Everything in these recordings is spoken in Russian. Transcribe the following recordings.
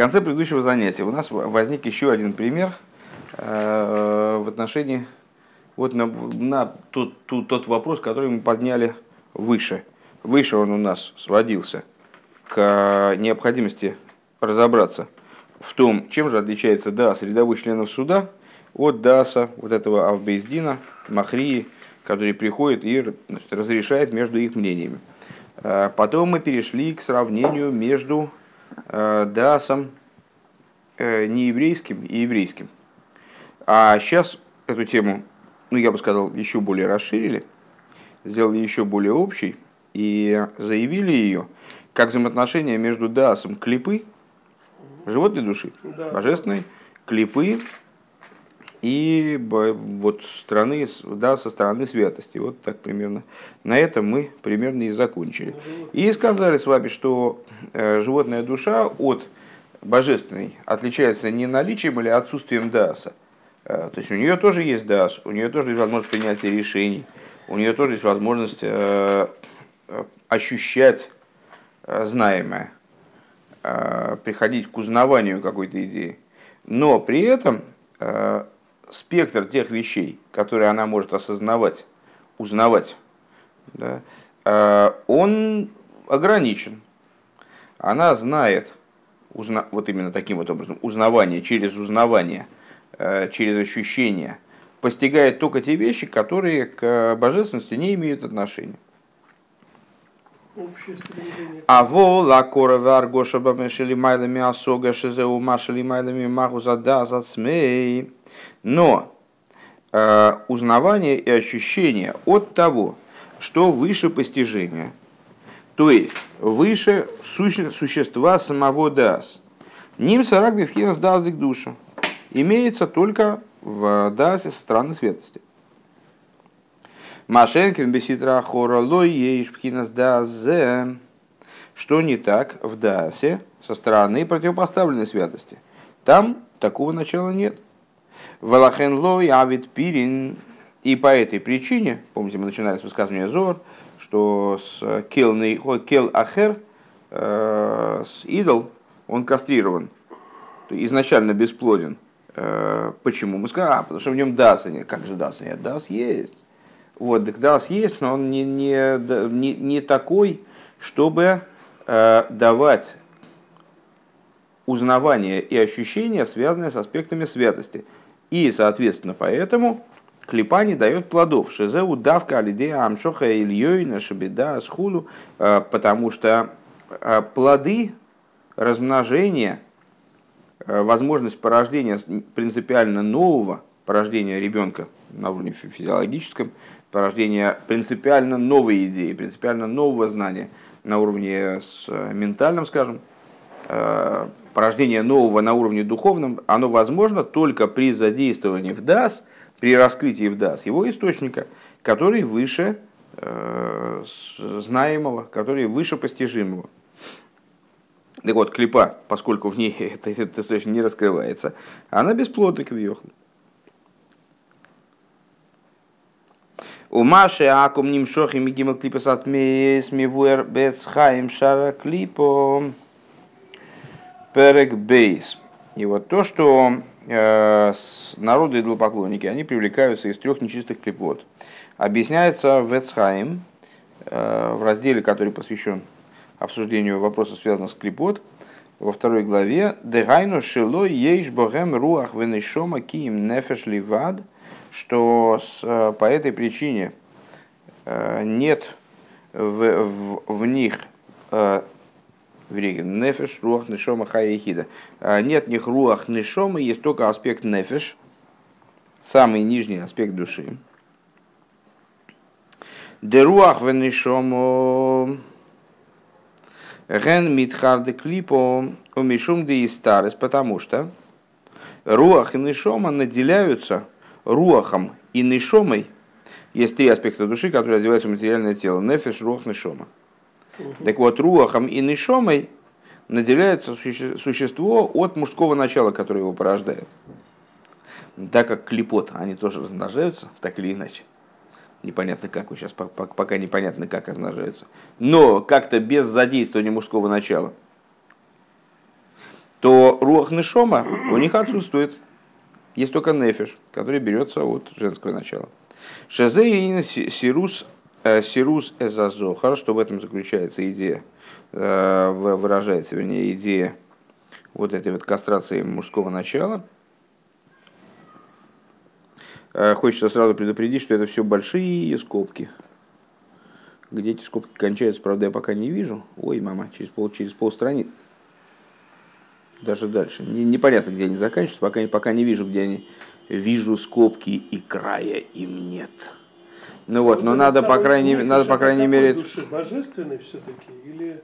конце предыдущего занятия у нас возник еще один пример э, в отношении вот на, на тот, тот, тот вопрос, который мы подняли выше. Выше он у нас сводился к необходимости разобраться в том, чем же отличается ДАС рядовых членов суда от ДАСа, вот этого Албейздина, Махрии, который приходит и значит, разрешает между их мнениями. Э, потом мы перешли к сравнению между ДАСом э, нееврейским и еврейским. А сейчас эту тему, ну я бы сказал, еще более расширили, сделали еще более общей и заявили ее как взаимоотношения между ДАСом клипы, животной души, да. божественной, клипы и вот страны, да, со стороны святости. Вот так примерно. На этом мы примерно и закончили. И сказали с вами, что э, животная душа от божественной отличается не наличием или отсутствием даса. Э, то есть у нее тоже есть дас, у нее тоже есть возможность принятия решений, у нее тоже есть возможность э, ощущать знаемое, приходить к узнаванию какой-то идеи. Но при этом спектр тех вещей, которые она может осознавать, узнавать, да, э, он ограничен. Она знает, узна, вот именно таким вот образом, узнавание через узнавание, э, через ощущение, постигает только те вещи, которые к божественности не имеют отношения. А во лакора варгоша бамешили майлами асога шизеу машили майлами магу зада зацмей. Но э, узнавание и ощущение от того, что выше постижения, то есть выше суще, существа самого дас. Ним сарак бифхинас душа. Имеется только в дасе со стороны светости. Машенкин беситра хоролой ейш пхинас дазе. Что не так в дасе со стороны противопоставленной святости? Там такого начала нет. Валахен лой авид пирин. И по этой причине, помните, мы начинали с высказывания Зор, что с кел, кел ахер, э, с идол, он кастрирован, изначально бесплоден. Э, почему? Мы сказали, а, потому что в нем даса нет. Как же даса нет? Дас есть. Вот, Дагдас есть, но он не, не, не, не такой, чтобы э, давать узнавание и ощущения, связанные с аспектами святости. И, соответственно, поэтому клипа не дает плодов. Шизеу давка алидея амшоха ильей шабеда схулу, э, потому что э, плоды размножения, возможность порождения принципиально нового, порождения ребенка на уровне физиологическом, порождение принципиально новой идеи, принципиально нового знания на уровне с э, ментальным, скажем, э, порождение нового на уровне духовном, оно возможно только при задействовании в ДАС, при раскрытии в ДАС его источника, который выше э, знаемого, который выше постижимого. Так вот, клипа, поскольку в ней этот источник не раскрывается, она бесплодна к вьеху. У Маши Акум Нимшохи Мигима Клипас от Мивуэр Бецхаим Шара Клипо Перек Бейс. И вот то, что э, народы идолопоклонники, они привлекаются из трех нечистых клипот. Объясняется в Эцхаим, э, в разделе, который посвящен обсуждению вопросов, связанных с клипот, во второй главе «Дегайну шило ейш богем руах венешома киим нефеш ливад» что с, э, по этой причине э, нет в, в, в них э, нефеш, руах, нишома, хаяхида. Нет в них руах, нишома, есть только аспект нефеш, самый нижний аспект души. Деруах венишомо ген митхарде клипо умишум де истарес, потому что руах и нишома наделяются руахом и нишомой есть три аспекта души, которые одеваются в материальное тело. Нефеш, руах, нишома. Угу. Так вот, руахом и нишомой наделяется существо от мужского начала, которое его порождает. Так как клепот, они тоже размножаются, так или иначе. Непонятно как, сейчас пока непонятно как размножаются. Но как-то без задействования мужского начала. то руах нешома у них отсутствует. Есть только нефиш, который берется от женского начала. Шезе сирус э, сирус эзазохар, что в этом заключается идея, э, выражается, вернее, идея вот этой вот кастрации мужского начала. Э, хочется сразу предупредить, что это все большие скобки. Где эти скобки кончаются, правда, я пока не вижу. Ой, мама, через пол, через пол страницы. Даже дальше. Не, непонятно, где они заканчиваются, пока, пока не вижу, где они. Вижу скобки и края им нет. Ну вот, но надо по крайней, надо по крайней мере... Души божественной все-таки или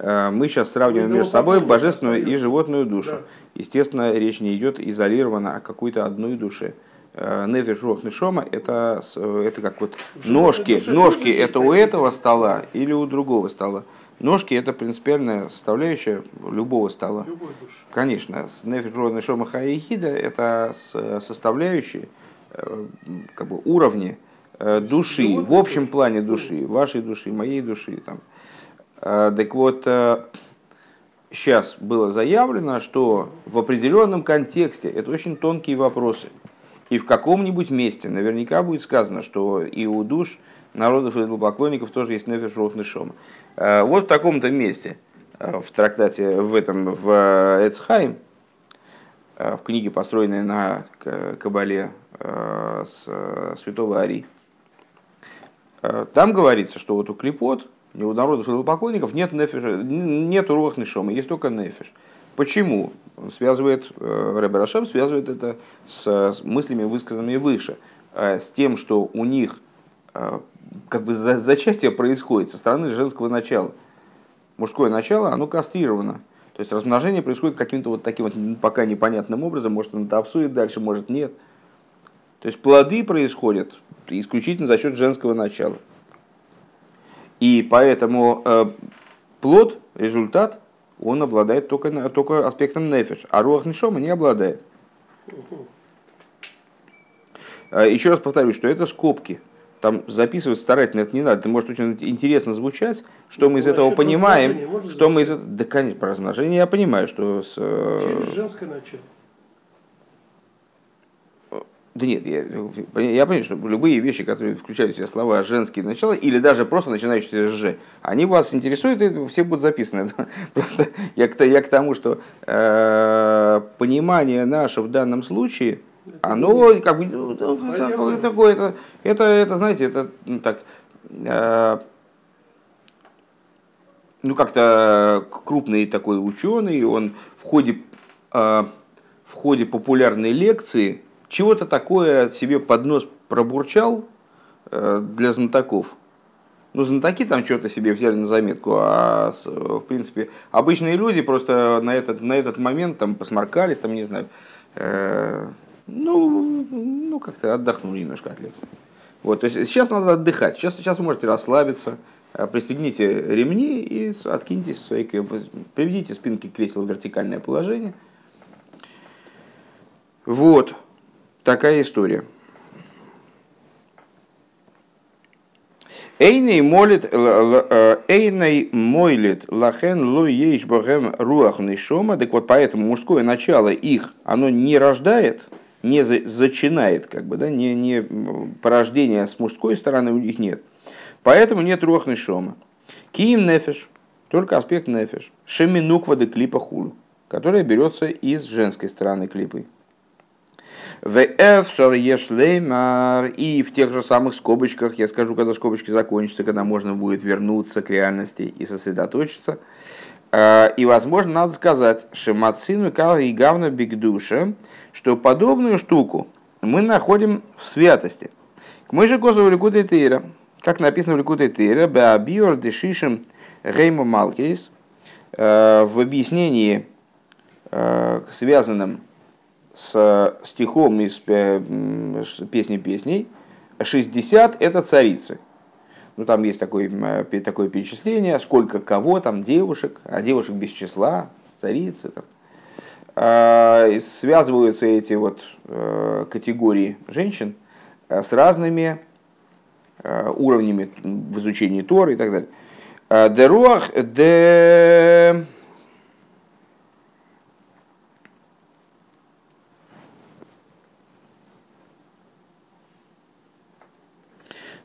Э, мы сейчас сравниваем между собой божественную и животную душу. Естественно, речь не идет изолированно о какой-то одной душе. Э, Нефиш Рох Нишома это, это как вот ножки. Ножки это у этого стола или у другого стола. Ножки это принципиальная составляющая любого стола. Конечно, Нефиш Рох Нишома Хаихида это составляющие э, как бы уровни души, в общем плане души, вашей души, моей души, там, Э, так вот, сейчас э, было заявлено, что в определенном контексте, это очень тонкие вопросы, и в каком-нибудь месте наверняка будет сказано, что и у душ народов и идолопоклонников тоже есть нефиш шома. Э, вот в таком-то месте, в трактате, в этом, в Эцхайм, в книге, построенной на Кабале с святого Ари, там говорится, что вот у клепот, у народов идолопоклонников нет нефиша, нет руах нишома, есть только нефиш. Почему? Он связывает, э, Рэбе связывает это с, мыслями, высказанными выше, э, с тем, что у них э, как бы зачатие происходит со стороны женского начала. Мужское начало, оно кастрировано. То есть размножение происходит каким-то вот таким вот пока непонятным образом, может он это обсудит дальше, может нет. То есть плоды происходят исключительно за счет женского начала. И поэтому э, плод, результат, он обладает только, только аспектом нефиш, а руах нишома не обладает. Э, еще раз повторю, что это скобки. Там записывать старательно это не надо. Это может очень интересно звучать, что ну, мы из этого понимаем. Что мы из... Да, конечно, про размножение я понимаю, что... С... Э, Через женское начало. Да нет, я, я понимаю, что любые вещи, которые включают в себя слова женские начала, или даже просто начинающиеся с «ж», они вас интересуют, и все будут записаны. Просто я к, я к тому, что э, понимание наше в данном случае, оно как бы ну, ну такое, такое это, это, это, знаете, это ну, так, э, ну как-то крупный такой ученый, он в ходе, э, в ходе популярной лекции чего-то такое себе под нос пробурчал э, для знатоков. Ну, знатоки там что-то себе взяли на заметку, а в принципе обычные люди просто на этот, на этот момент там посморкались, там, не знаю, э, ну, ну как-то отдохнули немножко от лекции. Вот, то есть сейчас надо отдыхать, сейчас, сейчас вы можете расслабиться, э, пристегните ремни и откиньтесь в свои, приведите спинки кресел в вертикальное положение. Вот. Такая история. Эйней молит, э, эйней мойлит лахен ло ейш богем руах нишома. Так вот, поэтому мужское начало их, оно не рождает, не зачинает, как бы, да, не, не порождения с мужской стороны у них нет. Поэтому нет руах нишома. Киим нефеш, только аспект нефеш. Шеминуква де клипа хул, которая берется из женской стороны клипы. И в тех же самых скобочках, я скажу, когда скобочки закончатся, когда можно будет вернуться к реальности и сосредоточиться. А, и, возможно, надо сказать, Шемацину Кал и Гавна Бигдуша, что подобную штуку мы находим в святости. Мы же козу Ликута Тейра, как написано в Ликута Тейра, Беабиор Дешишем Рейма Малкейс, а, в объяснении, а, связанном с стихом из песни песней, 60 это царицы. Ну, там есть такое, такое перечисление, сколько кого, там девушек, а девушек без числа, царицы. Там. А, связываются эти вот э, категории женщин э, с разными э, уровнями в изучении Торы и так далее. Деруах де...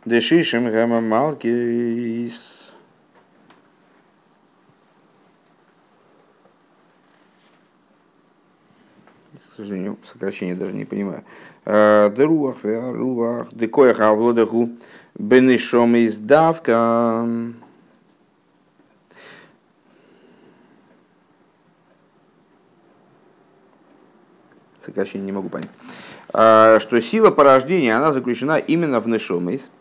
Дешишем гама малкис. К сожалению, сокращение даже не понимаю. Деруах, руах, декоях авлодаху, бенешом из давка. Сокращение не могу понять. Что сила порождения, она заключена именно в нешомейс.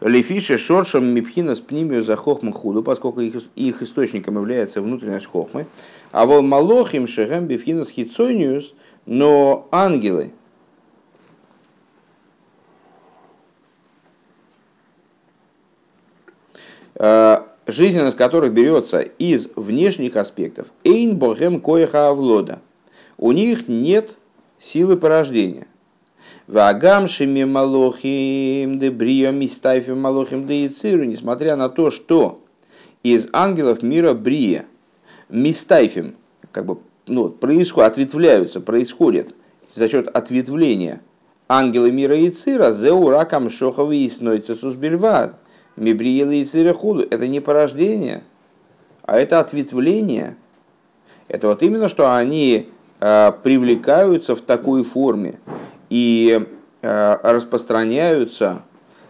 Лефише шоршем мипхина с пнимию за хохму худу, поскольку их, их источником является внутренность хохмы. А вол малохим шехем бифхина с хитсониус, но ангелы, жизненность которых берется из внешних аспектов. Эйн богем коеха авлода. У них нет силы порождения. Вагамшими малохим дебрио мистайфим малохим деициру, несмотря на то, что из ангелов мира брия мистайфим, как бы ну, происходит, ответвляются, происходят за счет ответвления ангелы мира Ицира, зеуракам шоховы и снойцесус бельвад, мибриела Ицира худу. Это не порождение, а это ответвление. Это вот именно, что они э, привлекаются в такой форме и э, распространяются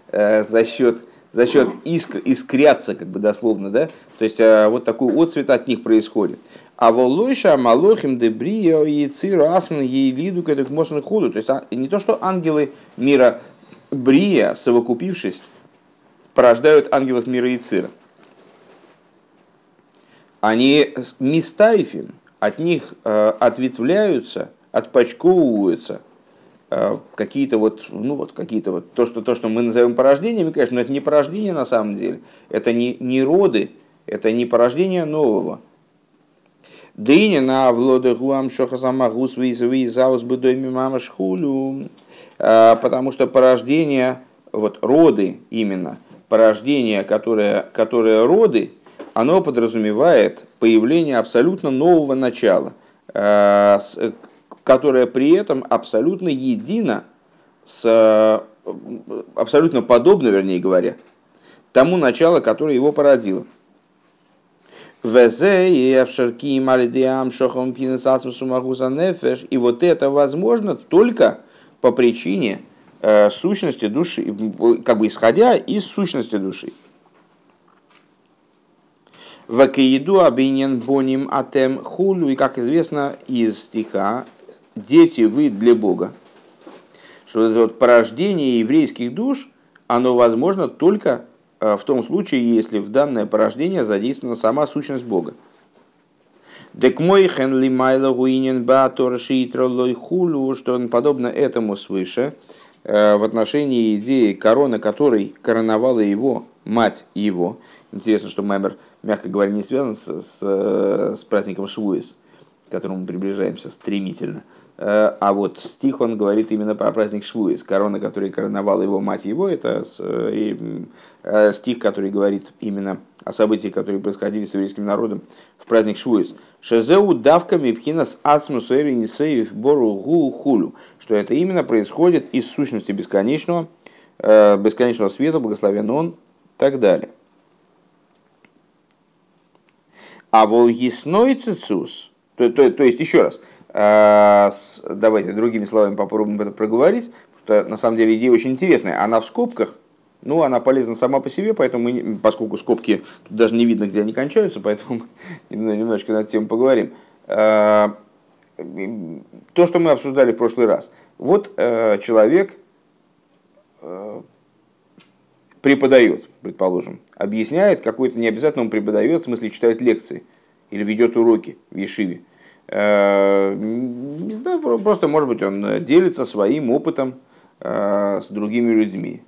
э, за счет за счет искр, искрятся, как бы дословно, да, то есть э, вот такой отцвет от них происходит. А волойша малохим дебрио и циру асман ей виду к этому ходу. То есть а, не то, что ангелы мира Брия, совокупившись, порождают ангелов мира Ицира. Они мистайфим, от них ответвляются, отпочковываются какие-то вот, ну вот какие-то вот, то, что, то, что мы назовем порождениями, конечно, но это не порождение на самом деле, это не, не роды, это не порождение нового, Дыня на влода гуам шоха сама гус заус бы дойми мама. А, потому что порождение, вот роды именно, порождение, которое, которое роды, оно подразумевает появление абсолютно нового начала, которое при этом абсолютно едино с абсолютно подобно, вернее говоря, тому началу, которое его породило. И вот это возможно только по причине э, сущности души, как бы исходя из сущности души. Вакиеду обинен боним атем хулю. И как известно из стиха «Дети вы для Бога». Что это вот порождение еврейских душ, оно возможно только Э, в том случае, если в данное порождение задействована сама сущность Бога. Дек мой хенли майла гуинен хулу, что он подобно этому свыше, э, в отношении идеи короны, которой короновала его мать его. Интересно, что Маймер, мягко говоря, не связан с, с, с праздником Швуис, к которому мы приближаемся стремительно. Э, а вот стих, он говорит именно про праздник Швуис. Корона, который короновала его мать его, это э, стих, который говорит именно о событиях, которые происходили с еврейским народом в праздник Швуис. Шезеу давками пхинас ацмус нисеев бору гу хулю. Что это именно происходит из сущности бесконечного, э, бесконечного света, благословен он, и так далее. А волгисной цицус, то, то, то есть еще раз – а, давайте другими словами попробуем это проговорить, потому что на самом деле идея очень интересная. Она в скобках, ну, она полезна сама по себе, поэтому мы, поскольку скобки тут даже не видно, где они кончаются, поэтому немножечко над тем поговорим. А, то, что мы обсуждали в прошлый раз. Вот э, человек э, преподает, предположим, объясняет какой-то, не обязательно он преподает, в смысле читает лекции или ведет уроки в Ешиве. Э, не знаю, просто, может быть, он делится своим опытом э, с другими людьми.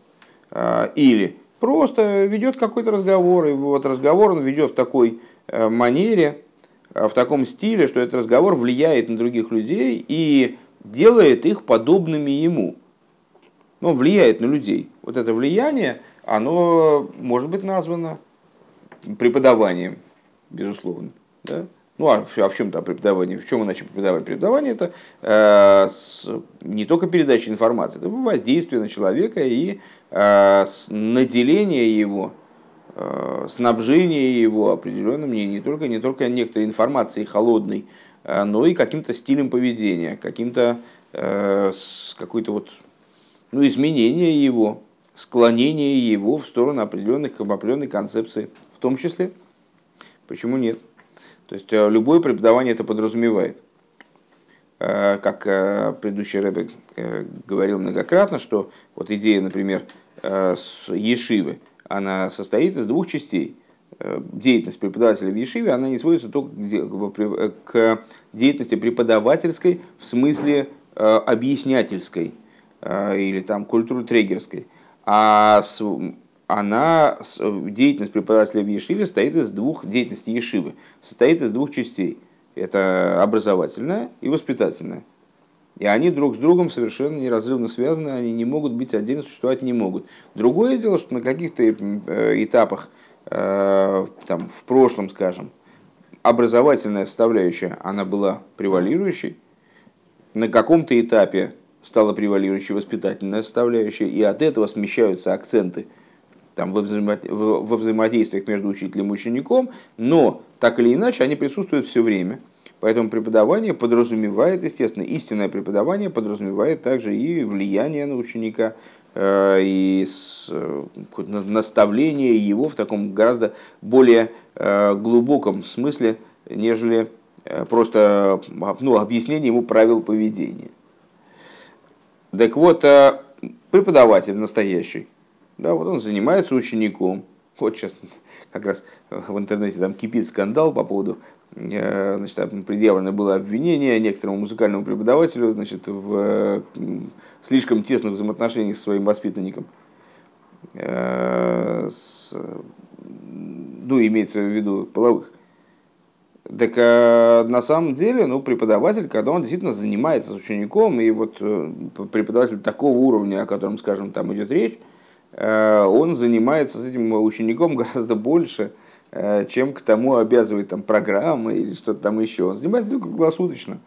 Э, или просто ведет какой-то разговор, и вот разговор он ведет в такой манере, в таком стиле, что этот разговор влияет на других людей и делает их подобными ему. Ну, влияет на людей. Вот это влияние, оно может быть названо преподаванием, безусловно. Да? Ну, а, а в чем там преподавание? В чем иначе преподавание? Преподавание это э, с, не только передача информации, это воздействие на человека и э, наделение его, э, снабжение его определенным не, не, только, не только некоторой информацией холодной, э, но и каким-то стилем поведения, каким-то э, какой-то вот ну, изменение его, склонение его в сторону определенных, определенной концепции, в том числе. Почему нет? То есть э, любое преподавание это подразумевает. Э, как э, предыдущий Рэбе говорил многократно, что вот идея, например, Ешивы, она состоит из двух частей. Деятельность преподавателя в Ешиве, она не сводится только к деятельности преподавательской в смысле объяснятельской или там культуру-трегерской, а она, деятельность преподавателя в Ешиве состоит из двух, деятельность Ешивы состоит из двух частей. Это образовательная и воспитательная. И они друг с другом совершенно неразрывно связаны, они не могут быть отдельно, существовать не могут. Другое дело, что на каких-то э, этапах, э, там, в прошлом, скажем, образовательная составляющая, она была превалирующей, на каком-то этапе стала превалирующей воспитательная составляющая, и от этого смещаются акценты – там, во, взаимо, во взаимодействиях между учителем и учеником, но так или иначе они присутствуют все время. Поэтому преподавание подразумевает, естественно, истинное преподавание подразумевает также и влияние на ученика, э, и э, наставление его в таком гораздо более э, глубоком смысле, нежели просто ну, объяснение ему правил поведения. Так вот, преподаватель настоящий, да, вот он занимается учеником. Вот сейчас как раз в интернете там кипит скандал по поводу, э, значит, предъявлено было обвинение некоторому музыкальному преподавателю значит, в слишком тесных взаимоотношениях с своим воспитанником. Э, ну, имеется в виду половых. Так а на самом деле, ну, преподаватель, когда он действительно занимается с учеником, и вот преподаватель такого уровня, о котором, скажем, там идет речь, Э, он занимается с этим учеником гораздо больше, э, чем к тому обязывает там, программа или что-то там еще. Он занимается только круглосуточно.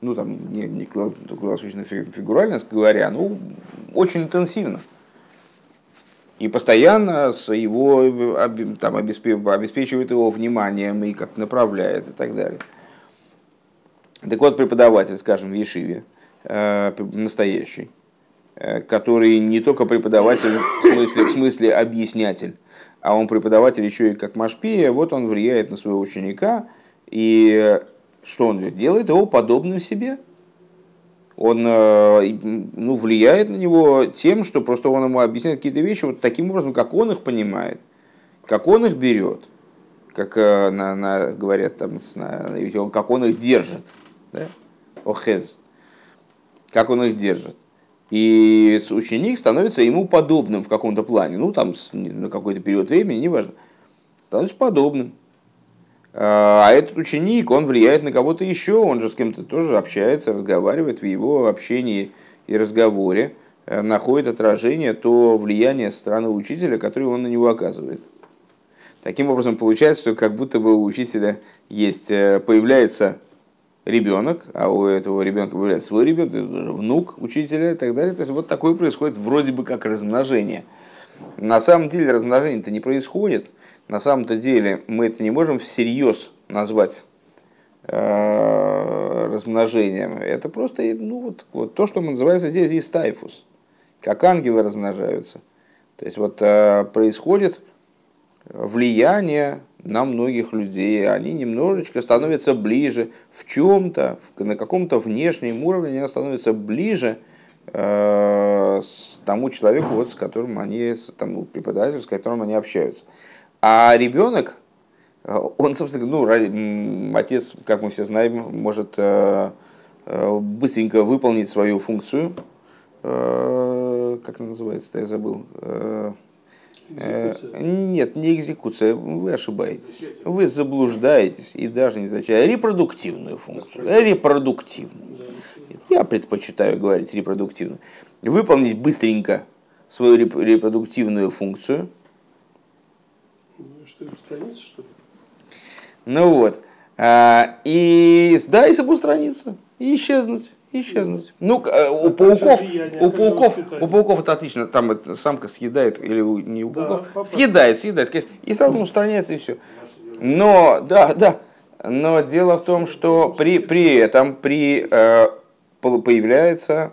Ну, там, не, не круглосуточно фигурально говоря, ну, очень интенсивно. И постоянно с его, там, обеспечивает его вниманием и как направляет и так далее. Так вот, преподаватель, скажем, в Ешиве, э, настоящий, Э, который не только преподаватель в смысле, в смысле объяснятель, а он преподаватель еще и как машпия, вот он влияет на своего ученика, и что он делает? Его подобным себе. Он э, ну, влияет на него тем, что просто он ему объясняет какие-то вещи вот таким образом, как он их понимает, как он их берет, как э, на, на, говорят там, на, как он их держит. Да? Охез. Как он их держит. И ученик становится ему подобным в каком-то плане, ну там на какой-то период времени, неважно, становится подобным. А, а этот ученик, он влияет на кого-то еще, он же с кем-то тоже общается, разговаривает, в его общении и разговоре э, находит отражение то влияние со стороны учителя, которое он на него оказывает. Таким образом, получается, что как будто бы у учителя есть, э, появляется ребенок, а у этого ребенка появляется свой ребенок, внук учителя и так далее. То есть вот такое происходит вроде бы как размножение. На самом деле размножение-то не происходит. На самом-то деле мы это не можем всерьез назвать э, размножением. Это просто ну, вот, вот то, что называется здесь истайфус. Как ангелы размножаются. То есть вот э, происходит влияние на многих людей, они немножечко становятся ближе в чем-то, на каком-то внешнем уровне они становятся ближе э, с тому человеку, вот, с которым они, с тому преподавателю, с которым они общаются. А ребенок, э, он, собственно, ну, отец, как мы все знаем, может э, быстренько выполнить свою функцию, как она называется, я забыл, Экзекуция. Нет, не экзекуция, вы ошибаетесь. Вы заблуждаетесь и даже не значит репродуктивную функцию. Репродуктивную. Я предпочитаю говорить репродуктивную. Выполнить быстренько свою репродуктивную функцию. Ну, что, страница, что ли? Ну вот. А, и да, и самоустраниться, и исчезнуть. Исчезнуть. Ну, э, у пауков, у пауков, у пауков это отлично. Там это самка съедает, или не у пауков, да, съедает, съедает, конечно, и сразу устраняется, и все. Но, да, да. Но дело в том, что при, при этом при, э, появляется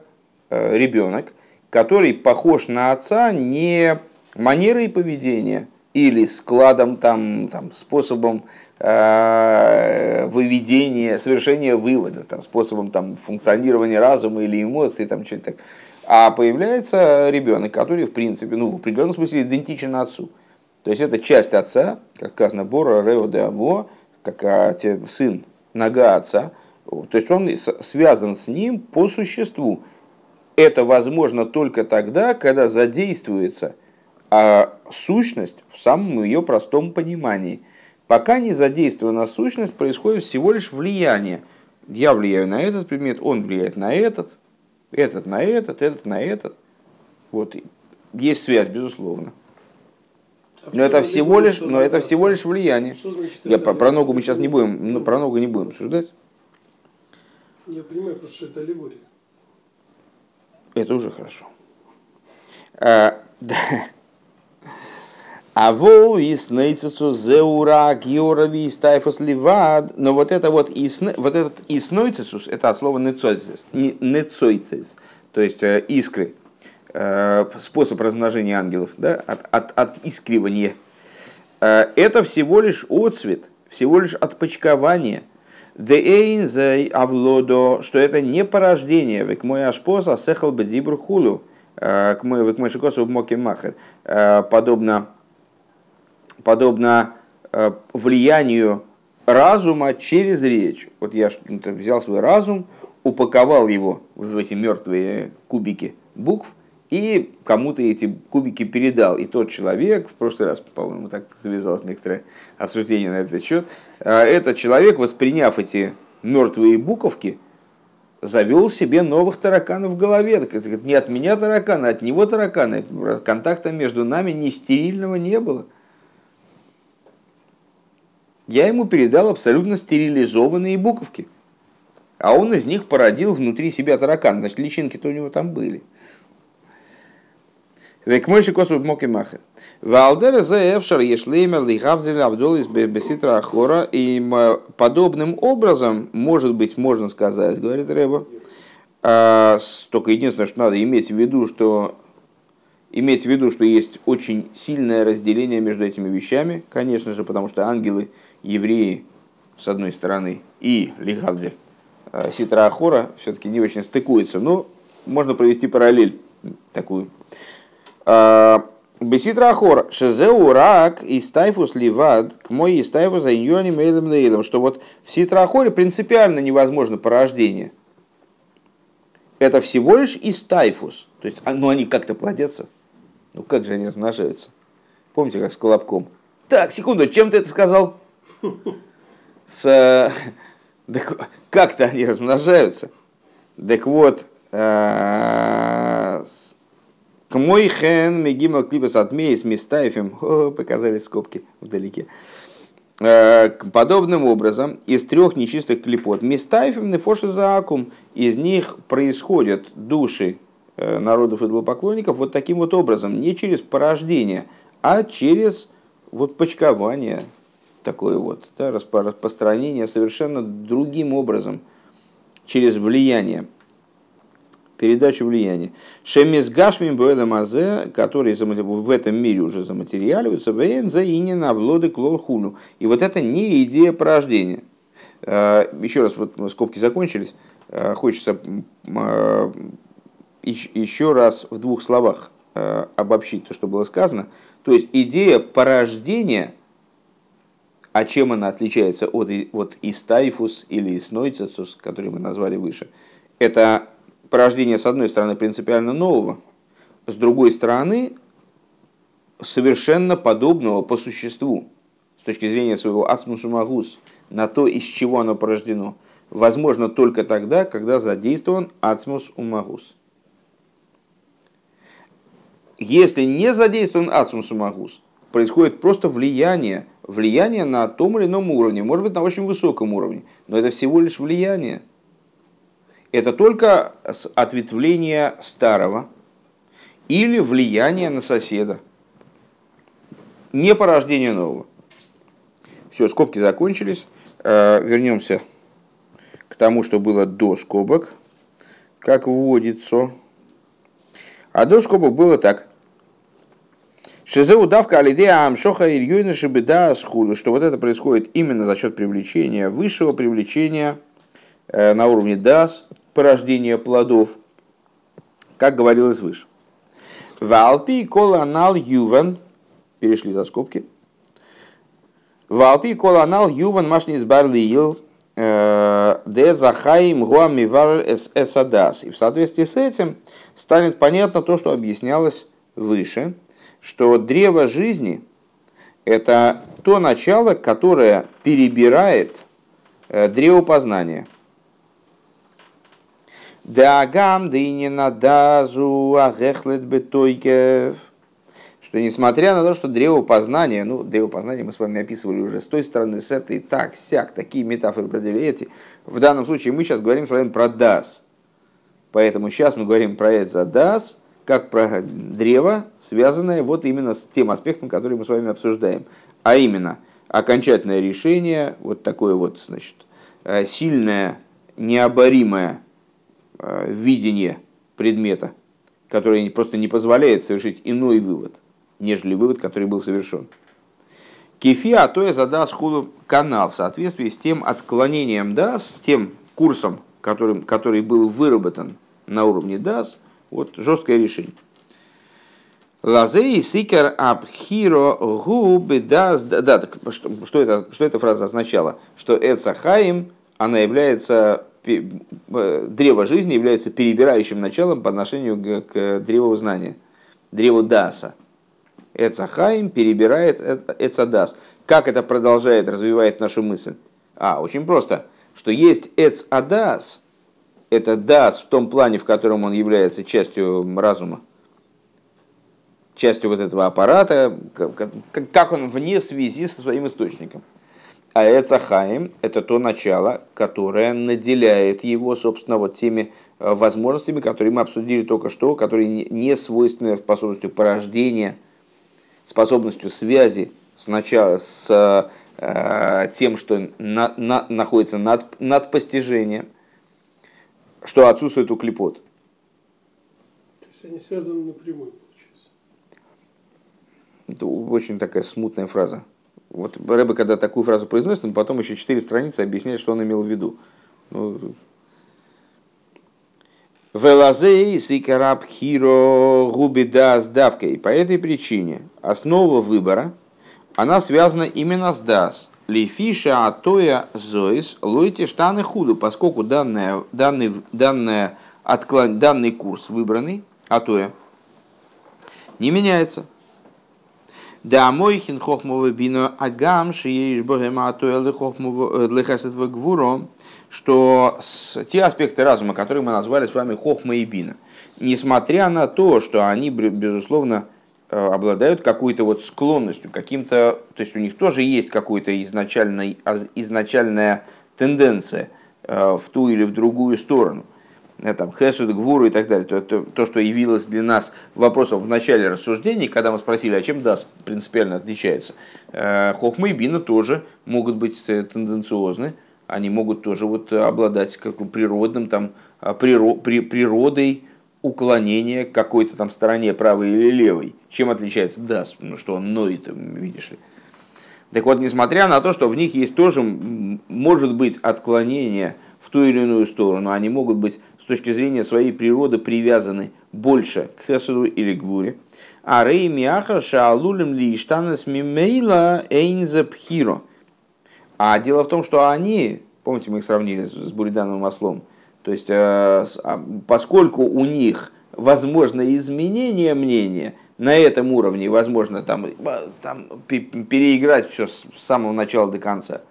э, ребенок, который похож на отца не манерой поведения или складом, там, там, способом э, выведения, совершения вывода, там, способом там, функционирования разума или эмоций, там, что-то так. А появляется ребенок, который, в принципе, ну, в определенном смысле идентичен отцу. То есть это часть отца, как сказано, Бора Рео де Аво, как а, сын, нога отца. То есть он связан с ним по существу. Это возможно только тогда, когда задействуется а, сущность в самом ее простом понимании. Пока не задействована сущность, происходит всего лишь влияние. Я влияю на этот предмет, он влияет на этот, этот на этот, этот на этот. Вот. Есть связь, безусловно. Но это всего лишь, но это всего лишь влияние. Я про, про ногу мы сейчас не будем, ну, про ногу не будем обсуждать. Я понимаю, просто что это аллегория. Это уже хорошо. А, да. А вол и снейцесу зеура георави стайфус ливад. Но вот это вот и вот этот и снойцесус, это от слова нецойцес, нецойцес, то есть э, искры. Э, способ размножения ангелов, да, от, от, от искривания, э, это всего лишь отцвет, всего лишь отпочкование. Деэйн зей авлодо, что это не порождение, век мой ашпоса сехал бедибру хулу, э, к мой век мой шикосу махер, подобно, подобно влиянию разума через речь. Вот я взял свой разум, упаковал его в эти мертвые кубики букв, и кому-то эти кубики передал. И тот человек, в прошлый раз, по-моему, так завязалось некоторое обсуждение на этот счет, а, этот человек, восприняв эти мертвые буковки, завел себе новых тараканов в голове. Не от меня тараканы, а от него тараканы. Контакта между нами не стерильного не было. Я ему передал абсолютно стерилизованные буковки. А он из них породил внутри себя таракан. Значит, личинки-то у него там были. Век мой шикосу моки махер. Валдер за эвшар ешлеймер лихавзель авдолис беситра ахора. И подобным образом, может быть, можно сказать, говорит Рэба, а, только единственное, что надо иметь в виду, что иметь в виду, что есть очень сильное разделение между этими вещами, конечно же, потому что ангелы, евреи, с одной стороны, и Лихавдель, а, Ситра Ахора, все-таки не очень стыкуются. Но можно провести параллель такую. А, Беситра Ахор, Шезеу Рак и Стайфус Ливад, к мой и Стайфу за Иньони Мейлем что вот в Ситра Ахоре принципиально невозможно порождение. Это всего лишь и Стайфус. То есть, а, ну они как-то плодятся. Ну как же они размножаются? Помните, как с Колобком? Так, секунду, чем ты это сказал? С... Как-то они размножаются. Так вот, э, к мой хен мегима клипас отмей с показали скобки вдалеке. Э, подобным образом, из трех нечистых клипот, мистаефем нефоши заакум, из них происходят души э, народов идолопоклонников вот таким вот образом, не через порождение, а через вот почкование, такое вот, да, распространение совершенно другим образом, через влияние передачу влияния. Шемис гашмим мазе, которые в этом мире уже заматериаливаются, вен заинена влоды клол хуну. И вот это не идея порождения. Э, еще раз, вот скобки закончились. Э, хочется э, еще раз в двух словах обобщить то, что было сказано. То есть идея порождения, а чем она отличается от, от истайфус или иснойцесус, который мы назвали выше, это порождение, с одной стороны, принципиально нового, с другой стороны, совершенно подобного по существу, с точки зрения своего ацмусумагус, на то, из чего оно порождено, возможно только тогда, когда задействован ацмус умагус. Если не задействован ацмус умагус, происходит просто влияние влияние на том или ином уровне, может быть, на очень высоком уровне, но это всего лишь влияние. Это только ответвление старого или влияние на соседа, не порождение нового. Все, скобки закончились. Э, вернемся к тому, что было до скобок, как вводится. А до скобок было так. Шизе удавка алидея амшоха ильюйна шибеда схуду, что вот это происходит именно за счет привлечения, высшего привлечения э, на уровне дас, порождения плодов, как говорилось выше. Валпи коланал юван, перешли за скобки. Валпи коланал юван машнис барлиил, э, де захаим гуамивар эсадас. И в соответствии с этим станет понятно то, что объяснялось выше, что древо жизни – это то начало, которое перебирает э, древо познания. Дагам дынина дазу агехлет бетойкев. Что несмотря на то, что древо познания, ну, древо познания мы с вами описывали уже с той стороны, с этой, так, сяк, такие метафоры провели эти. В данном случае мы сейчас говорим с вами про дас. Поэтому сейчас мы говорим про это дас, как про древо, связанное вот именно с тем аспектом, который мы с вами обсуждаем. А именно, окончательное решение, вот такое вот, значит, э, сильное, необоримое э, видение предмета, которое просто не позволяет совершить иной вывод, нежели вывод, который был совершен. Кефи, а то я задаст худу канал в соответствии с тем отклонением ДАС, с тем курсом, которым, который был выработан на уровне ДАС, вот жесткое решение. Лазей сикер абхиро губы даст... Да, так что, что, это, что эта фраза означала? Что Эцахаим, она является... Древо жизни является перебирающим началом по отношению к, к древу знания. Древу Даса. Эцахаим перебирает Эцадас. Как это продолжает, развивает нашу мысль? А, очень просто. Что есть Эцадас, это дас в том плане, в котором он является частью разума, частью вот этого аппарата, как он вне связи со своим источником. А Эцахаим – это то начало, которое наделяет его, собственно, вот теми э, возможностями, которые мы обсудили только что, которые не свойственны способностью порождения, способностью связи с, начала, с э, тем, что на, на, находится над, над постижением – что отсутствует у клепот. То есть они связаны напрямую, получается. Это очень такая смутная фраза. Вот Рэбе, когда такую фразу произносит, он потом еще четыре страницы объясняет, что он имел в виду. Ну, Велазей сикараб хиро губида с давкой. По этой причине основа выбора, она связана именно с дас. Лифиша атоя зоис лойте штаны худу, поскольку данная, данный, данная отклон, данный курс выбранный, атоя, не меняется. Да мой хин хохмовы бино агам шиеш богема атоя лехасет гвуро, что те аспекты разума, которые мы назвали с вами хохма и бина, несмотря на то, что они, безусловно, Э, обладают какой-то вот склонностью, каким-то, то есть у них тоже есть какая-то изначальная, изначальная тенденция э, в ту или в другую сторону. Э, там, хесуд, гвуру и так далее. То, то, то, что явилось для нас вопросом в начале рассуждений, когда мы спросили, а чем дас принципиально отличается. Хохма и бина тоже могут быть тенденциозны, они могут тоже вот обладать как природным, там, природой, уклонение к какой-то там стороне, правой или левой. Чем отличается дас? Ну, что он ноет, видишь ли. Так вот, несмотря на то, что в них есть тоже, может быть, отклонение в ту или иную сторону, они могут быть с точки зрения своей природы привязаны больше к хесуду или к буре. А рей миахар шаалулем ли иштанес мимейла эйнзепхиро. А дело в том, что они, помните, мы их сравнили с буридановым маслом, то есть, э, а, поскольку у них возможно изменение мнения на этом уровне, возможно там, э, там переиграть все с самого начала до конца,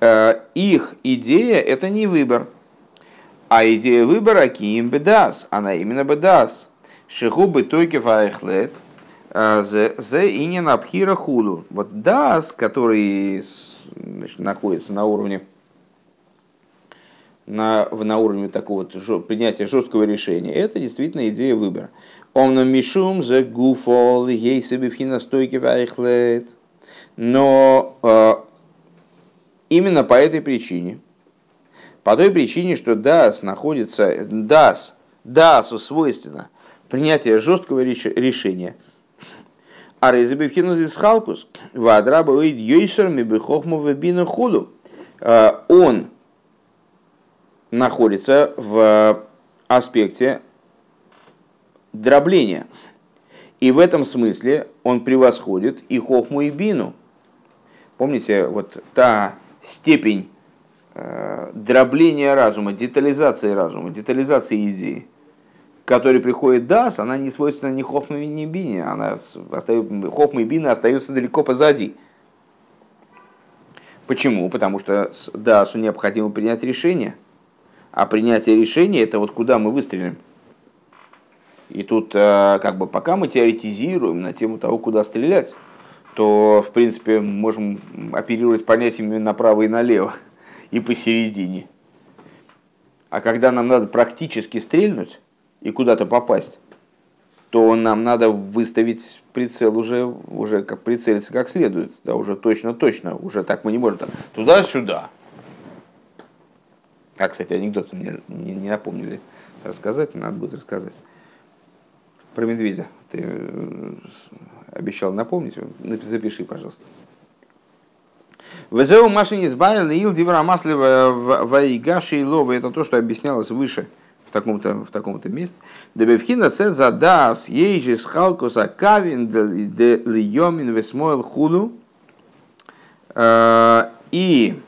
э, их идея это не выбор, а идея выбора киим бедас, она именно бедас. Шихубы тойки файхлет, Зе и не на пхира худу. Вот дас, который значит, находится на уровне на, на уровне такого вот принятия жесткого решения, это действительно идея выбора. Омно мишум за гуфол ей себе стойки вайхлет. Но э, именно по этой причине, по той причине, что дас находится, дас, дасу свойственно принятие жесткого решения. А резабивхинус из халкус, вадраба уид йойсер мибихохму вебину худу. Э, он находится в аспекте дробления. И в этом смысле он превосходит и хохму, и бину. Помните, вот та степень э, дробления разума, детализации разума, детализации идеи, который приходит дас, она не свойственна ни хохме, ни бине. Она остается, хохма и бина остаются далеко позади. Почему? Потому что дасу необходимо принять решение – а принятие решения это вот куда мы выстрелим. И тут, э, как бы, пока мы теоретизируем на тему того, куда стрелять, то, в принципе, можем оперировать понятиями направо и налево, и посередине. А когда нам надо практически стрельнуть и куда-то попасть, то нам надо выставить прицел уже, уже как прицелиться как следует, да, уже точно-точно, уже так мы не можем, туда-сюда, а, кстати, анекдот мне не, не напомнили рассказать, надо будет рассказать. Про медведя. Ты э, обещал напомнить, запиши, пожалуйста. Везеу машине избавил ил дивра маслива ваигаши и лова. Это то, что объяснялось выше в таком-то в таком-то месте. Дебевхина цет задас ейжи схалкуса кавин де льомин весмойл худу. Э, и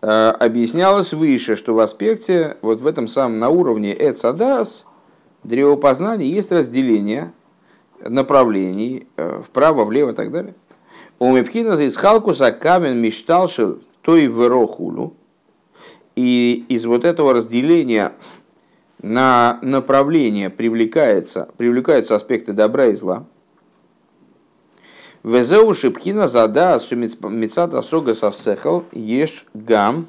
объяснялось выше, что в аспекте, вот в этом самом на уровне Эцадас, древопознания есть разделение направлений э, вправо, влево и так далее. У Мепхина за Исхалкуса камен мечталшил той верохулу. И из вот этого разделения на направление привлекается, привлекаются аспекты добра и зла – Везеу шипхина зада мецата сога сасехал еш гам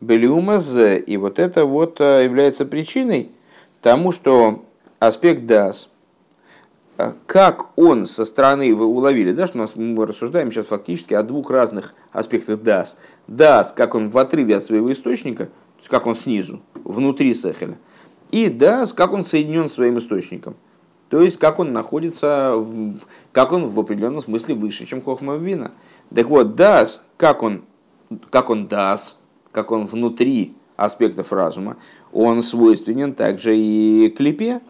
белиумаз. И вот это вот э, является причиной тому, что аспект дас, э, как он со стороны, вы уловили, да, что мы рассуждаем сейчас фактически о двух разных аспектах дас. Дас, как он в отрыве от своего источника, как он снизу, внутри сехеля. И дас, как он соединен своим источником. То есть, как он находится, как он в определенном смысле выше, чем Хохма Вина. Так вот, дас, как он, как он дас, как он внутри аспектов разума, он свойственен также и клипе.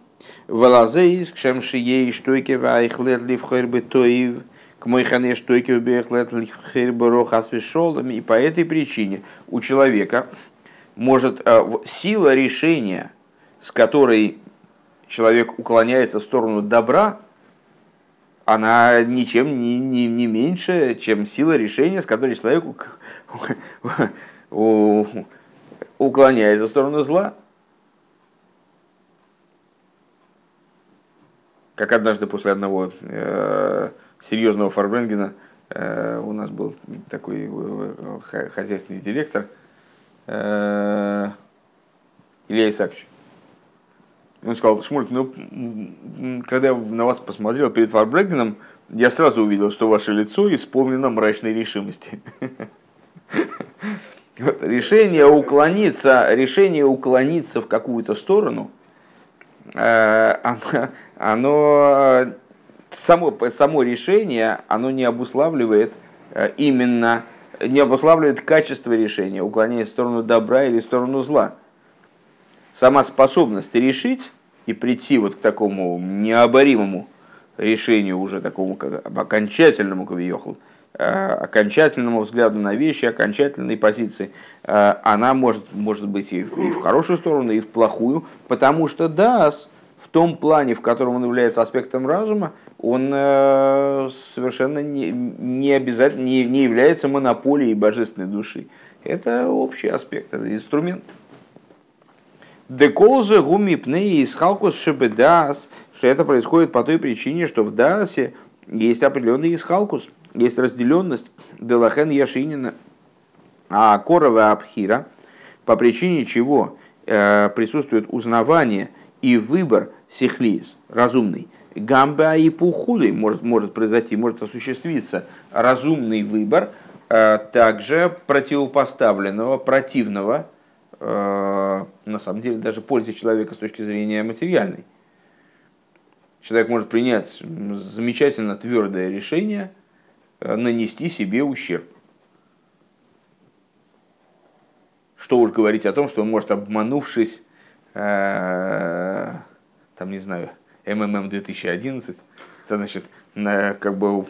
Валазеис, кшемши ей штойки вайхлет ливхэр тоив, к мой хане штойки убехлет ливхэр борохас И по этой причине у человека может э, сила решения, с которой человек уклоняется в сторону добра, она ничем не, не, не меньше, чем сила решения, с которой человек уклоняется в сторону зла. Как однажды после одного э, серьезного фарбренгена э, у нас был такой э, хозяйственный директор э, Илья Исаакович. Он сказал, Шмульк, ну, когда я на вас посмотрел перед Фарбрегеном, я сразу увидел, что ваше лицо исполнено мрачной решимости. Решение уклониться, решение уклониться в какую-то сторону, э, оно само, само решение, оно не обуславливает э, именно, не обуславливает качество решения, уклоняясь в сторону добра или в сторону зла. Сама способность решить и прийти вот к такому необоримому решению, уже такому как, окончательному кавиохл, э, окончательному взгляду на вещи, окончательной позиции, э, она может, может быть и в, и в хорошую сторону, и в плохую, потому что дас в том плане, в котором он является аспектом разума, он э, совершенно не, не обязательно не, не является монополией божественной души. Это общий аспект, это инструмент. Деколза гуми пны и исхалкус шебедас, что это происходит по той причине, что в Дасе есть определенный исхалкус, есть разделенность Делахен Яшинина, а Корова Абхира, по причине чего э, присутствует узнавание и выбор сихлис, разумный. Гамба и пухули может, может произойти, может осуществиться разумный выбор, э, также противопоставленного, противного, на самом деле даже пользы человека с точки зрения материальной. Человек может принять замечательно твердое решение э, нанести себе ущерб. Что уж говорить о том, что он может, обманувшись, там, не знаю, МММ 2011, это значит, на, как бы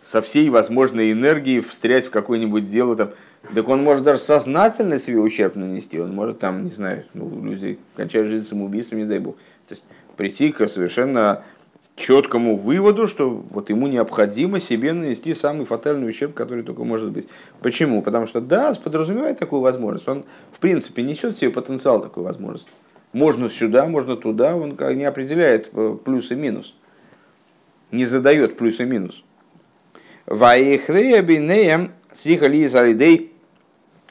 со всей возможной энергией встрять в какое-нибудь дело, там, так он может даже сознательно себе ущерб нанести, он может там, не знаю, ну, люди кончают жизнь самоубийством, не дай бог. То есть прийти к совершенно четкому выводу, что вот ему необходимо себе нанести самый фатальный ущерб, который только может быть. Почему? Потому что да, подразумевает такую возможность. Он, в принципе, несет в себе потенциал такой возможности. Можно сюда, можно туда, он не определяет э, плюс и минус. Не задает плюс и минус. Ваихрея бинеем сриха ли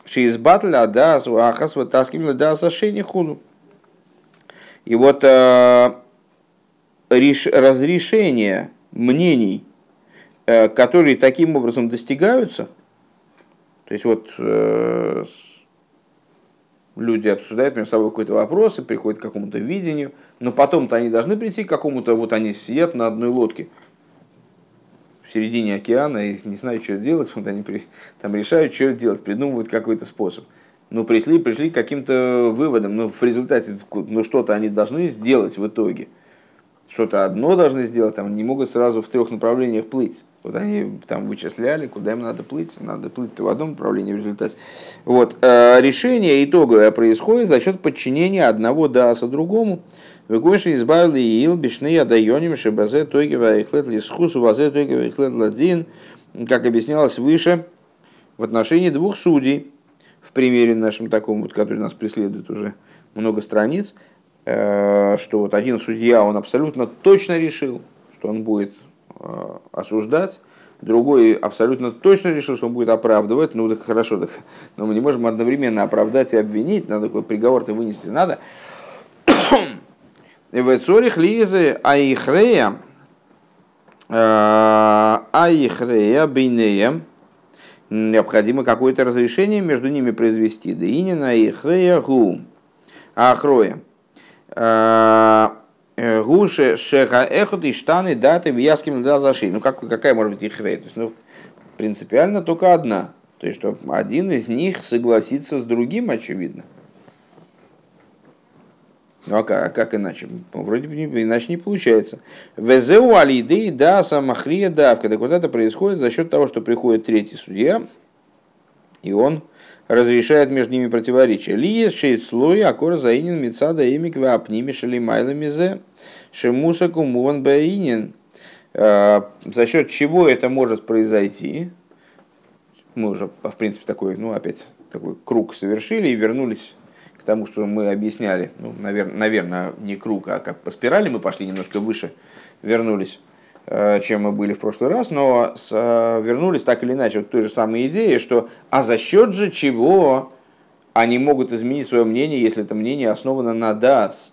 заридей шиизбатля да ахас вытаскивали да сашени худу. И вот э, разрешение мнений, э, которые таким образом достигаются, то есть вот люди обсуждают между собой какой-то вопрос и приходят к какому-то видению, но потом-то они должны прийти к какому-то, вот они сидят на одной лодке середине океана и не знают, что делать, вот они там решают, что делать, придумывают какой-то способ. Ну, пришли, пришли к каким-то выводам, но в результате ну, что-то они должны сделать в итоге. Что-то одно должны сделать, там не могут сразу в трех направлениях плыть. Вот они там вычисляли, куда им надо плыть. Надо плыть в одном направлении в результате. Вот. Э, решение итоговое происходит за счет подчинения одного даса другому. Выкойши избавили ил бишны адайоним шебазе тойги вайхлет лисхус вазе тойги вайхлет ладин. Как объяснялось выше, в отношении двух судей, в примере нашем таком, вот, который нас преследует уже много страниц, э, что вот один судья, он абсолютно точно решил, что он будет осуждать, другой абсолютно точно решил, что он будет оправдывать, ну так хорошо, так, но мы не можем одновременно оправдать и обвинить, надо такой приговор-то вынести надо. В цорих лизы аихрея, э, аихрея бейнея, необходимо какое-то разрешение между ними произвести. Да и не на ихрея гу, ахроя. Э, Гуше шеха эхот и штаны даты в яским да заши. Ну как, какая может быть их рей? То есть, ну, принципиально только одна. То есть, что один из них согласится с другим, очевидно. Ну а как, а как иначе? Вроде бы иначе не получается. Везеу алиды да самахрия давка. Так вот это происходит за счет того, что приходит третий судья, и он разрешает между ними противоречия. Лиес шейт слой, акор заинин мецада эмик вапними шалимайла мизе, шемуса кумуван баинин. А, за счет чего это может произойти? Мы уже, в принципе, такой, ну, опять такой круг совершили и вернулись к тому, что мы объясняли. Ну, наверное, наверное, не круг, а как по спирали мы пошли немножко выше, вернулись чем мы были в прошлый раз, но с, э, вернулись так или иначе к той же самой идее, что а за счет же чего они могут изменить свое мнение, если это мнение основано на ДАС,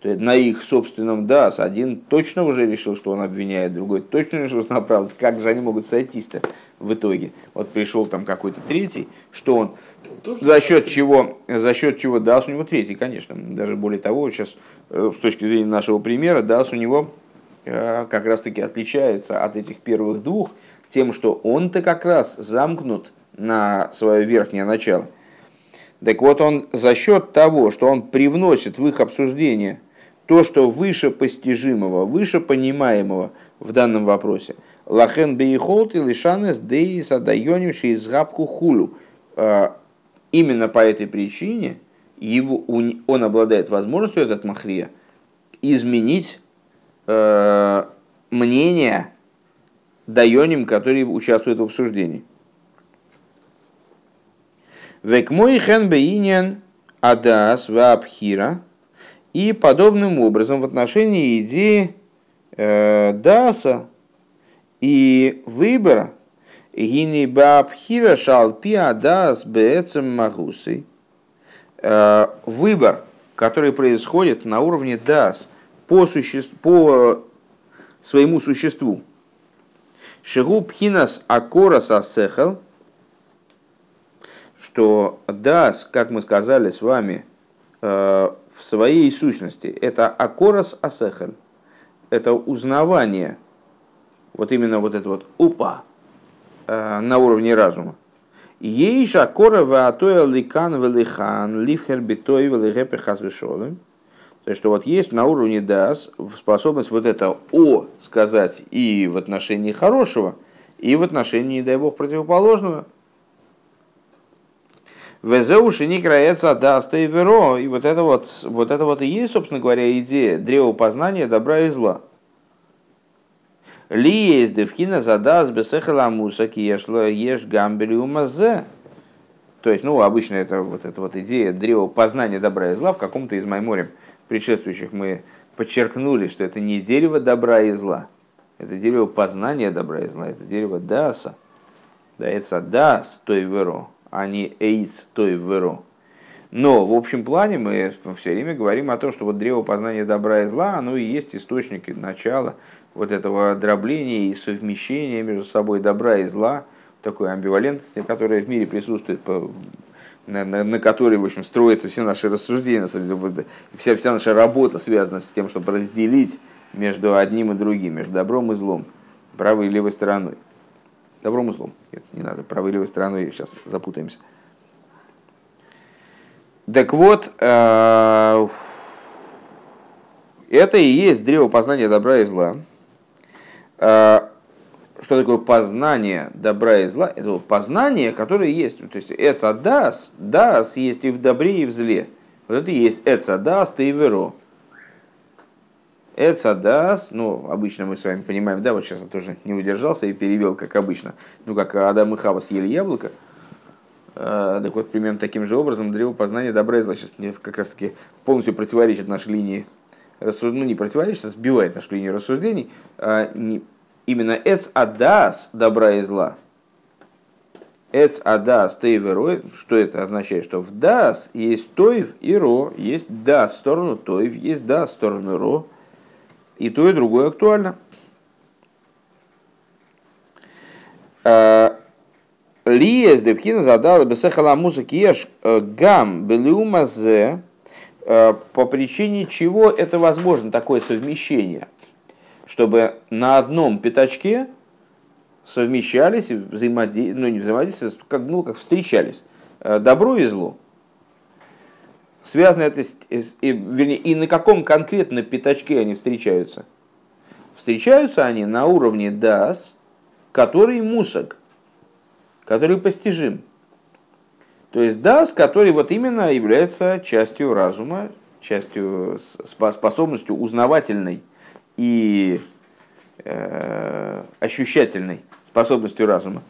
то есть на их собственном ДАС. Один точно уже решил, что он обвиняет, другой точно решил, что он оправдывает. Как же они могут сойтись-то в итоге? Вот пришел там какой-то третий, что он за счет чего, за счет чего ДАС у него третий, конечно. Даже более того, сейчас э, с точки зрения нашего примера, ДАС у него Э, как раз-таки отличается от этих первых двух тем, что он-то как раз замкнут на свое верхнее начало. Так вот, он за счет того, что он привносит в их обсуждение то, что выше постижимого, выше понимаемого в данном вопросе. Лахен бейхолт и лишанес деис адайоним шиизгабку хулу. Э, именно по этой причине его, он обладает возможностью, этот махрия, изменить э, мнения дайоним, которые участвуют в обсуждении. Век мой хен бейнен Адас Вабхира. И подобным образом в отношении идеи э, Даса и выбора Гини Бабхира Шалпи Адас Бецем Магусы. Э, выбор, который происходит на уровне Дас по, существу, по своему существу. Шигу Пхинас Акорас Асехал, что Дас, как мы сказали с вами, э, в своей сущности, это Акорас Асехаль, это узнавание, вот именно вот это вот упа, Э, на уровне разума. Ейш акора ваатоя ликан велихан лифхер битой велигепе хазвешолем. То есть, что вот есть на уровне дас способность вот это о сказать и в отношении хорошего, и в отношении, дай бог, противоположного. Везеуши не крается даст и веро. И вот это вот, вот это вот и есть, собственно говоря, идея древа познания добра и зла. Ли есть девхина задас бесехала ешло еш гамбелиумазе. То есть, ну, обычно это вот эта вот идея древа познания добра и зла в каком-то из майморем предшествующих мы подчеркнули, что это не дерево добра и зла, это дерево познания добра и зла, это дерево даса. Да, дас той веро, а не эйц той веро. Но в общем плане мы все время говорим о том, что вот древо познания добра и зла, оно и есть источник и начало вот этого дробления и совмещения между собой добра и зла, такой амбивалентности, которая в мире присутствует, на, на, на которой, в общем, строятся все наши рассуждения, вся, вся наша работа связана с тем, чтобы разделить между одним и другим, между добром и злом, правой и левой стороной. Добром и злом. Нет, не надо, правой и левой стороной, сейчас запутаемся. Так вот, э, это и есть древо познания добра и зла. Что такое познание добра и зла? Это познание, которое есть. То есть эца дас, есть и в добре, и в зле. Вот это и есть эца дас, ты и веро. Эца дас, ну, обычно мы с вами понимаем, да, вот сейчас я тоже не удержался и перевел, как обычно. Ну, как Адам и Хава съели яблоко. А, так вот, примерно таким же образом древо познания добра и зла сейчас как раз таки полностью противоречит нашей линии ну не противоречит, а сбивает нашу линию рассуждений, а не, именно эц адас добра и зла. Эц адас тейверо, что это означает? Что в дас есть тоев и ро, есть да сторону тоев, есть да сторону ро, и то и другое актуально. А, Лиес депхина задала бесехала музыки еш э, гам белиумазе Э, по причине чего это возможно, такое совмещение, чтобы на одном пятачке совмещались, взаимодействовали, ну не взаимодействовали, как, ну, как встречались, э, добро и зло. Связано это, с, и, вернее, и на каком конкретно пятачке они встречаются? Встречаются они на уровне дас, который мусок, который постижим. То есть дас, который вот именно является частью разума, частью способностью узнавательной и э, ощущательной способностью разума.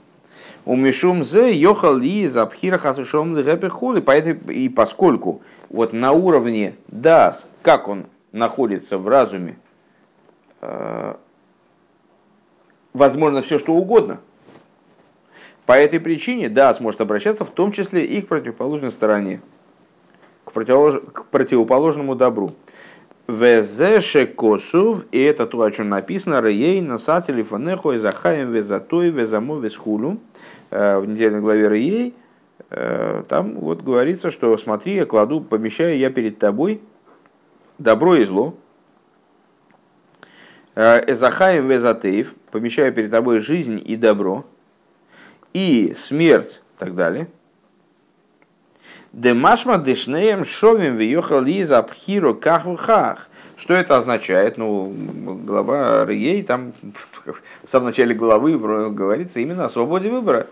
У Мишум зе йохал ли запхира хасушом хули, и поскольку вот на уровне дас, как он находится в разуме, э, возможно все что угодно – по этой причине да, сможет обращаться в том числе и к противоположной стороне, к, противолож... к противоположному добру. Везеше косув, и это то, о чем написано, Рей, насатели фанехо, и захаем везатой, везамо везхулю. Э, в недельной главе Рей, э, там вот говорится, что смотри, я кладу, помещаю я перед тобой добро и зло. Э, Эзахаем везатеев, помещаю перед тобой жизнь и добро и смерть и так далее. Демашма дешнеем шовим въехал из абхиру кахвхах. Что это означает? Ну, глава Рией, там в самом начале главы говорится именно о свободе выбора.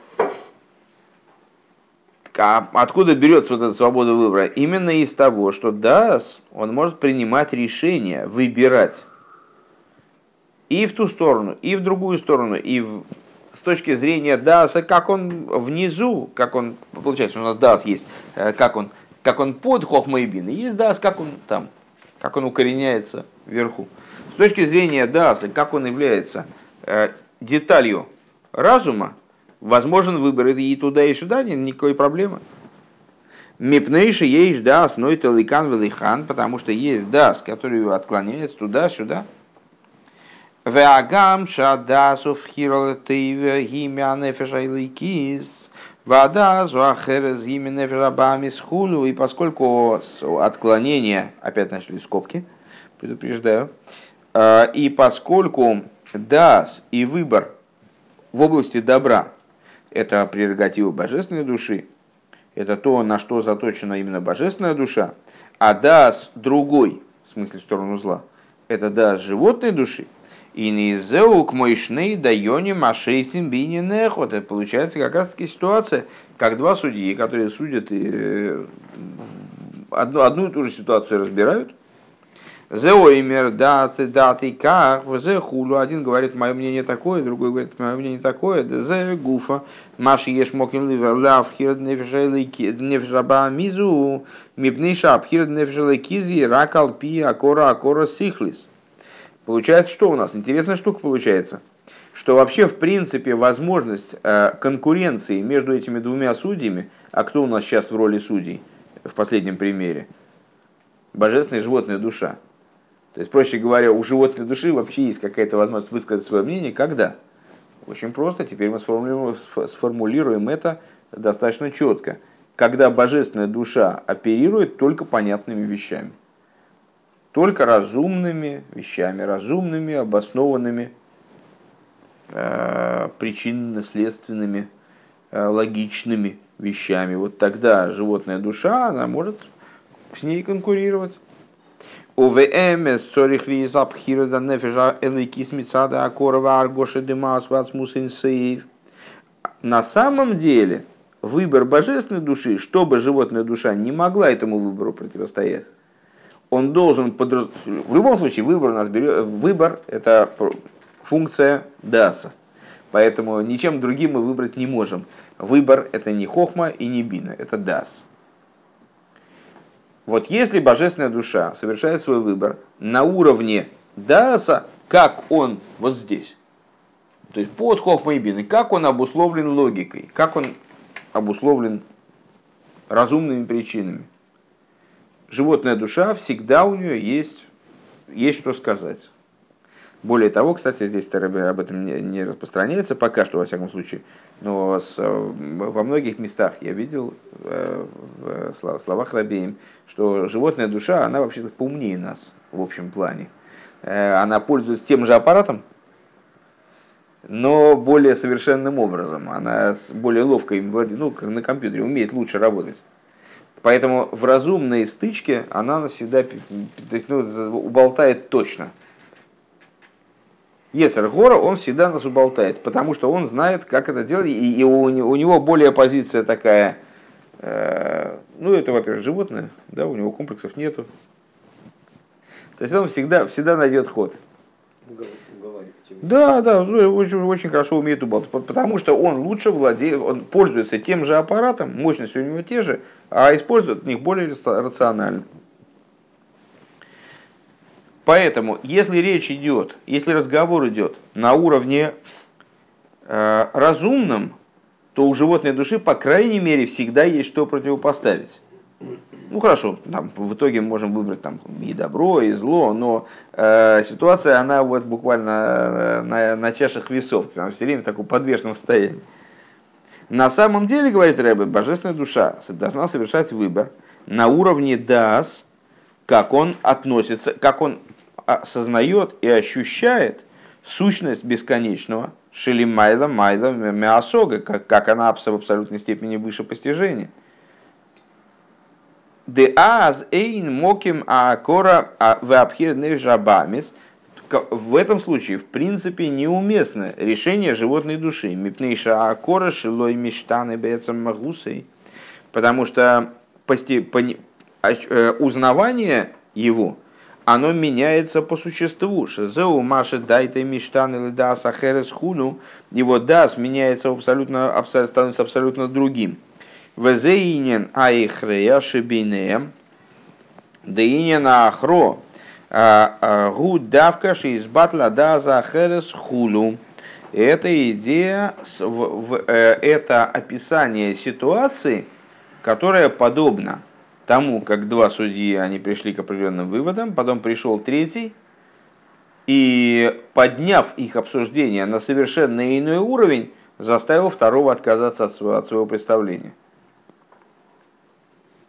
А откуда берется вот эта свобода выбора? Именно из того, что Дас, он может принимать решения, выбирать и в ту сторону, и в другую сторону, и в точки зрения Даса, как он внизу, как он, получается, у нас Дас есть, э, как он, как он под хохмайбин, и есть дас, как он там, как он укореняется вверху. С точки зрения даса, как он является э, деталью разума, возможен выбор и туда, и сюда, нет никакой проблемы. Мипнейши есть дас, но это ликан велихан, потому что есть дас, который отклоняется туда-сюда. Веагам шадасу в хиролетиве гимя нефеша иликис. Вода зуахерез гимя нефеша бамис хулу. И поскольку отклонение, опять начали скобки, предупреждаю, э, и поскольку дас и выбор в области добра – это прерогатива божественной души, это то, на что заточена именно божественная душа, а дас другой, в смысле в сторону зла, это дас животной души, и не к мойшней дайоне машейтим бини нехот. Это получается как раз таки ситуация, как два судьи, которые судят и э, одну, одну и ту же ситуацию разбирают, Зеоймер, даты, даты, как, зе хулу. Один говорит, мое мнение такое, другой говорит, мое мнение такое. Зе гуфа, маши еш моким ливер лав хирд нефжаба мизу, мипниша абхирд нефжелы кизи, ракал пи, акора, акора сихлис. Получается, что у нас? Интересная штука получается. Что вообще, в принципе, возможность э, конкуренции между этими двумя судьями, а кто у нас сейчас в роли судей в последнем примере? Божественная животная душа то есть, проще говоря, у животной души вообще есть какая-то возможность высказать свое мнение, когда? Очень просто, теперь мы сформулируем, сформулируем это достаточно четко. Когда божественная душа оперирует только понятными вещами. Только разумными вещами, разумными, обоснованными, э, причинно-следственными, э, логичными вещами. Вот тогда животная душа, она может с ней конкурировать. ОВМ цорих ли запхира нефежа эликис мицада акорова аргоша васмусин сейв. На самом деле, выбор божественной души, чтобы животная душа не могла этому выбору противостоять, он должен подраз... В любом случае, выбор у нас берет... Выбор – это функция даса. Поэтому ничем другим мы выбрать не можем. Выбор – это не хохма и не бина, это дас. Вот если божественная душа совершает свой выбор на уровне даса, как он вот здесь, то есть под хохмой бины, как он обусловлен логикой, как он обусловлен разумными причинами. Животная душа всегда у нее есть, есть что сказать. Более того, кстати, здесь об этом не распространяется пока что, во всяком случае, но с, во многих местах я видел э, в словах Рабеем, что животная душа, она вообще-то поумнее нас в общем плане. Э, она пользуется тем же аппаратом, но более совершенным образом. Она более ловко им владеет, ну, как на компьютере, умеет лучше работать. Поэтому в разумной стычке она всегда то есть, ну, уболтает точно. Ецер Гора, он всегда нас уболтает, потому что он знает, как это делать, и, и у, у него более позиция такая, э, ну, это, во-первых, животное, да, у него комплексов нету. То есть он всегда, всегда найдет ход. Да, да, ну, очень, очень хорошо умеет уболтать, потому что он лучше владеет, он пользуется тем же аппаратом, мощностью у него те же, а использует них более рационально. Поэтому, если речь идет, если разговор идет на уровне э, разумном, то у животной души, по крайней мере, всегда есть что противопоставить. Ну хорошо, там, в итоге можем выбрать там, и добро, и зло, но э, ситуация, она вот буквально э, на, на чашах весов, она все время в таком подвешенном состоянии. На самом деле, говорит Рэбе, божественная душа должна совершать выбор на уровне дас, как он относится, как он осознает и ощущает сущность бесконечного, шелимайла, майла, мясога, как, как она в абсолютной степени выше постижения. Де аз эйн моким аакора веабхир невжабамис. В этом случае, в принципе, неуместно решение животной души. Мипнейша аакора шилой мечтаны бецам магусей. Потому что э, узнавание его – оно меняется по существу. Шезеу маши дайте миштан или дас ахерес хуну. Его дас меняется абсолютно, становится абсолютно другим. Везеинен аихрея шибинеем. Деинен ахро. Гуд давкаш из батла да за херес хулу. Это идея, это описание ситуации, которая подобна тому, как два судьи, они пришли к определенным выводам, потом пришел третий, и подняв их обсуждение на совершенно иной уровень, заставил второго отказаться от своего представления.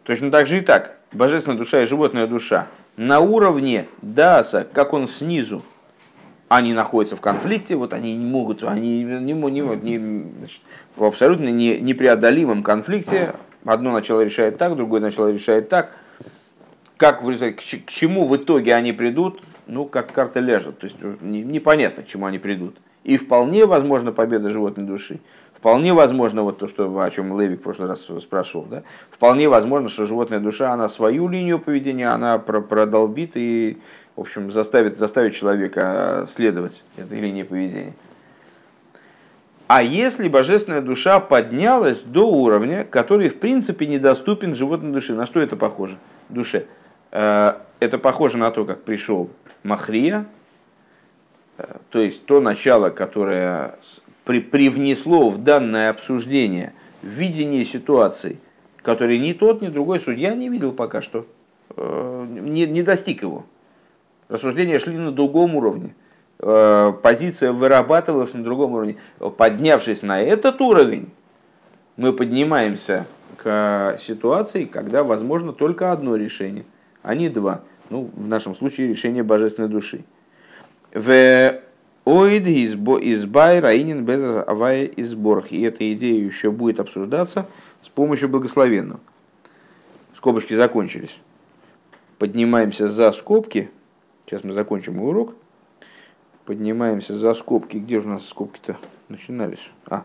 Точно так же и так. Божественная душа и животная душа на уровне даса, как он снизу, они находятся в конфликте, вот они не могут, они не, не, не, в абсолютно не, непреодолимом конфликте. Одно начало решает так, другое начало решает так. Как к, чему в итоге они придут, ну, как карта ляжет. То есть непонятно, к чему они придут. И вполне возможно победа животной души. Вполне возможно, вот то, что, о чем Левик в прошлый раз спрашивал, да? вполне возможно, что животная душа, она свою линию поведения, она продолбит и, в общем, заставит, заставит человека следовать этой линии поведения. А если божественная душа поднялась до уровня, который, в принципе, недоступен животной душе, на что это похоже? Душе. Э, это похоже на то, как пришел Махрия, э, то есть то начало, которое при, привнесло в данное обсуждение видение ситуации, который ни тот, ни другой судья не видел пока что, э, не, не достиг его. Рассуждения шли на другом уровне. Э, позиция вырабатывалась на другом уровне. Поднявшись на этот уровень, мы поднимаемся к ситуации, когда возможно только одно решение, а не два. Ну, в нашем случае решение божественной души. В Оид избай раинин без авая изборх. И эта идея еще будет обсуждаться с помощью благословенного. Скобочки закончились. Поднимаемся за скобки. Сейчас мы закончим урок. Поднимаемся за скобки. Где же у нас скобки-то начинались? А,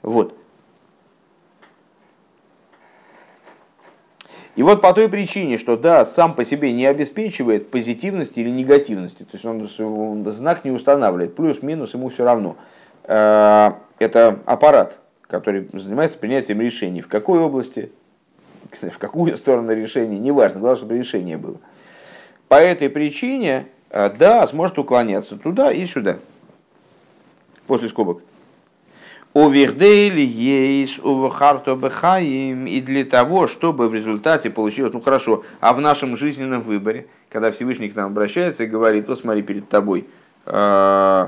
вот. И вот по той причине, что да, сам по себе не обеспечивает позитивности или негативности, то есть он знак не устанавливает, плюс-минус ему все равно. Э, это аппарат, который занимается принятием решений. В какой области, в какую сторону решения, неважно, главное, чтобы решение было. По этой причине, э, да, сможет уклоняться туда и сюда, после скобок. Овердейли есть увахарто бехаим, и для того, чтобы в результате получилось, ну хорошо, а в нашем жизненном выборе, когда Всевышний к нам обращается и говорит, вот смотри перед тобой, э,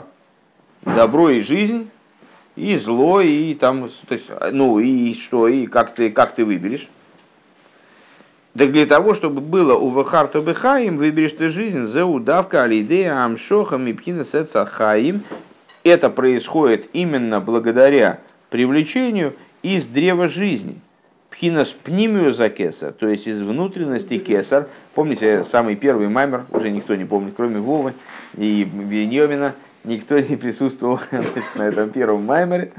добро и жизнь, и зло, и там, то есть, ну и что, и как ты, как ты выберешь. Так для того, чтобы было у Вахарто Бехаим, выберешь ты жизнь, за удавка алидея амшохам и пхина хаим, это происходит именно благодаря привлечению из древа жизни. Пхинас пнимию за кесар, то есть из внутренности кесар. Помните, самый первый маймер, уже никто не помнит, кроме Вовы и Беньомина, никто не присутствовал значит, на этом первом маймере,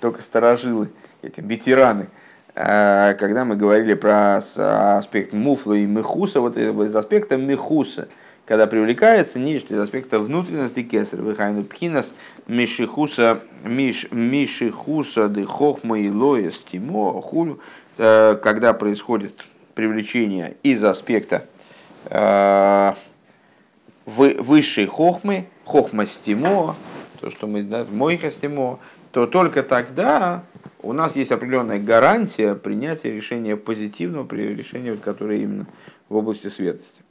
только старожилы, эти ветераны. А, когда мы говорили про аспект муфла и мехуса, вот из аспекта мехуса – когда привлекается нечто из аспекта внутренности кесар, выхайну пхинас мишихуса, миш, мишихуса де хохма и лоес тимо хулю, э, когда происходит привлечение из аспекта э, высшей хохмы, хохма стимо, то, что мы, да, мойха стимо, то только тогда у нас есть определенная гарантия принятия решения позитивного, при решении, которое именно в области светости.